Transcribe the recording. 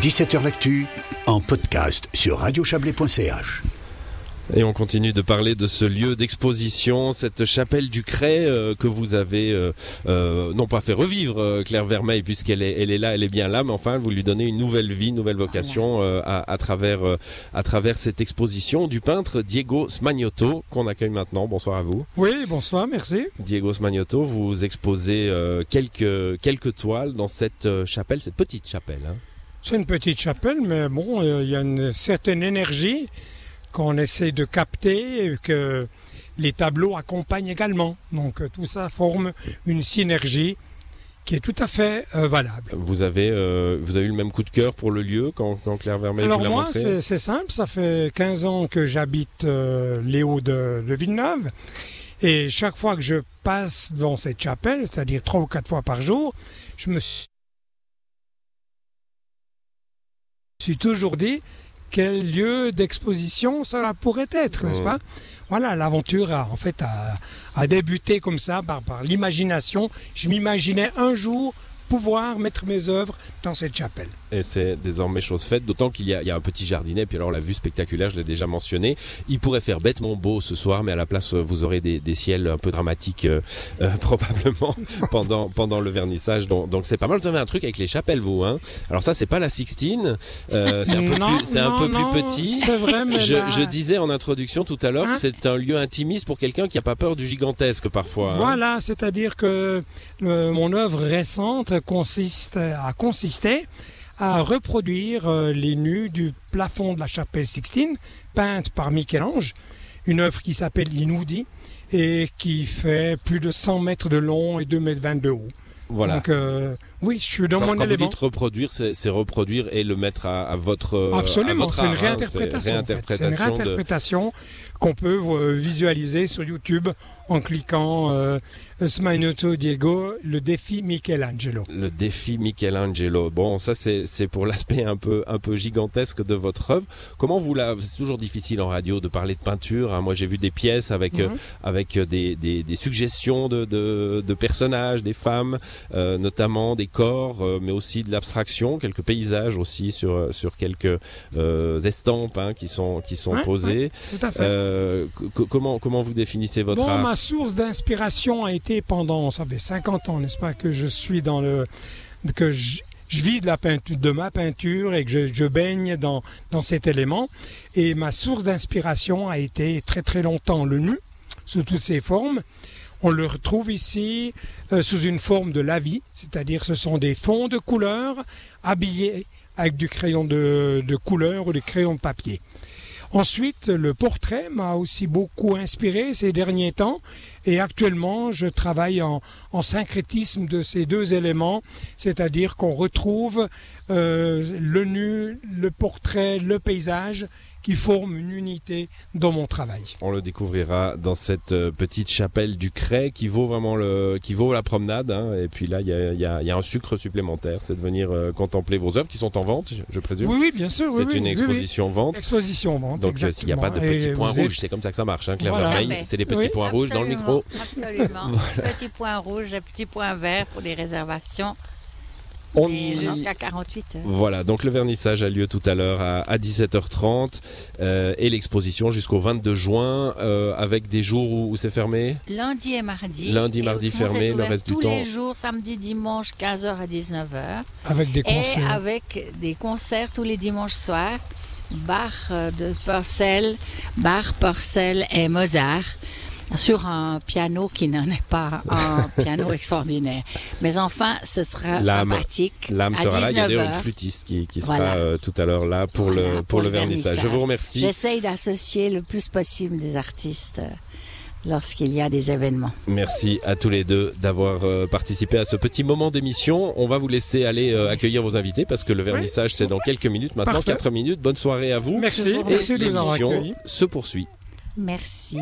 17h L'actu en podcast sur radiochablais.ch. Et on continue de parler de ce lieu d'exposition, cette chapelle du Cray euh, que vous avez euh, euh, non pas fait revivre euh, Claire Vermeil puisqu'elle est, elle est là, elle est bien là, mais enfin vous lui donnez une nouvelle vie, une nouvelle vocation euh, à, à travers euh, à travers cette exposition du peintre Diego Smagnotto qu'on accueille maintenant. Bonsoir à vous. Oui, bonsoir, merci. Diego Smagnotto, vous exposez euh, quelques quelques toiles dans cette chapelle, cette petite chapelle. Hein. C'est une petite chapelle, mais bon, euh, il y a une certaine énergie qu'on essaie de capter et que les tableaux accompagnent également. Donc euh, tout ça forme une synergie qui est tout à fait euh, valable. Vous avez euh, vous avez eu le même coup de cœur pour le lieu quand, quand Claire Vermeil Alors vous moi, c'est simple, ça fait 15 ans que j'habite euh, les Hauts de, de Villeneuve. Et chaque fois que je passe dans cette chapelle, c'est-à-dire trois ou quatre fois par jour, je me suis suis toujours dit quel lieu d'exposition ça pourrait être, n'est-ce pas? Voilà, l'aventure a en fait a, a débuté comme ça par, par l'imagination. Je m'imaginais un jour pouvoir mettre mes œuvres dans cette chapelle. Et c'est désormais chose faite, d'autant qu'il y, y a un petit jardinet, puis alors la vue spectaculaire, je l'ai déjà mentionné. Il pourrait faire bêtement beau ce soir, mais à la place, vous aurez des, des ciels un peu dramatiques, euh, euh, probablement, pendant, pendant le vernissage. Donc donc c'est pas mal. Vous avez un truc avec les chapelles, vous. Hein alors ça, c'est pas la Sixtine, euh, c'est un peu, Non, plus, un peu non, plus petit. C'est vrai, mais Je, là- je disais en introduction tout à l'heure Hein que c'est un lieu intimiste pour quelqu'un qui a pas peur du gigantesque parfois. hein. Voilà, c'est-à-dire que euh, mon œuvre récente consiste, a consisté à reproduire euh, les nus du plafond de la chapelle Sixtine, peinte par Michel-Ange, une œuvre qui s'appelle Inudi et qui fait plus de 100 mètres de long et 2 mètres 20 de haut. Voilà. Donc euh, oui, je suis dans Alors, mon quand élément. vous dites reproduire, c'est c'est reproduire et le mettre à, à votre euh, Absolument, c'est une hein, réinterprétation. en fait. C'est une réinterprétation de- qu'on peut euh, visualiser sur YouTube en cliquant euh, Smagnotto Diego, le défi Michelangelo. Le défi Michelangelo. Bon, ça c'est c'est pour l'aspect un peu un peu gigantesque de votre œuvre. Comment vous la C'est toujours difficile en radio de parler de peinture. hein. Moi, j'ai vu des pièces avec euh, Mhm. avec euh, des, des, des suggestions de, de de personnages, des femmes, euh, notamment des corps, euh, mais aussi de l'abstraction, quelques paysages aussi sur euh, sur quelques euh, estampes hein, qui sont qui sont Ouais, posées. Tout à fait. Co- comment comment vous définissez votre Bon, art ma source d'inspiration a été pendant, ça fait 50 ans, n'est-ce pas, que je suis dans le, que je, je vis de la peinture, de ma peinture et que je, je baigne dans, dans cet élément. Et ma source d'inspiration a été très très longtemps le nu, sous toutes ses formes. On le retrouve ici euh, sous une forme de la vie, c'est-à-dire ce sont des fonds de couleurs habillés avec du crayon de, de couleur ou du crayon de papier. Ensuite, le portrait m'a aussi beaucoup inspiré ces derniers temps et actuellement je travaille en, en syncrétisme de ces deux éléments, c'est-à-dire qu'on retrouve euh, le nu, le portrait, le paysage qui forment une unité dans mon travail. On le découvrira dans cette euh, petite chapelle du Cray qui vaut vraiment le, qui vaut la promenade. hein. Et puis là, il y a, il y, a, il y a un sucre supplémentaire, c'est de venir euh, contempler vos œuvres qui sont en vente, je, je présume. Oui, oui, bien sûr. oui, c'est oui, une oui, oui. exposition vente. Exposition vente. Donc s'il n'y a pas de petits Et points êtes- rouges, c'est comme ça que ça marche, hein, Claire Voilà. Vermeil. C'est les petits Oui. points rouges dans le micro. Absolument. Petit point rouge et petit point vert pour les réservations. On Et jusqu'à 48 heures. Voilà, donc le vernissage a lieu tout à l'heure à, à 17h30 euh, et l'exposition jusqu'au 22 juin euh, avec des jours où, où c'est fermé? Lundi et mardi. Lundi, Et mardi fermé, le reste du tous temps. les jours, samedi, dimanche, 15h à 19h. Avec des Et concerts. avec des concerts tous les dimanches soirs. Bach euh, de Purcell, Bach, Purcell et Mozart sur un piano qui n'en est pas un piano extraordinaire. Mais enfin, ce sera L'âme- sympathique. L'âme à sera là, il y a d'ailleurs une 19h. flûtiste qui, qui sera Voilà. euh, tout à l'heure là pour le pour, pour le le vernissage. Je vous remercie. J'essaye d'associer le plus possible des artistes euh, lorsqu'il y a des événements. Merci à tous les deux d'avoir euh, participé à ce petit moment d'émission. On va vous laisser aller accueillir vos invités parce que le vernissage c'est dans quelques minutes maintenant, Parfait. 4 minutes. Bonne soirée à vous. Merci, vous merci de nous avoir accueillis. se poursuit. Merci.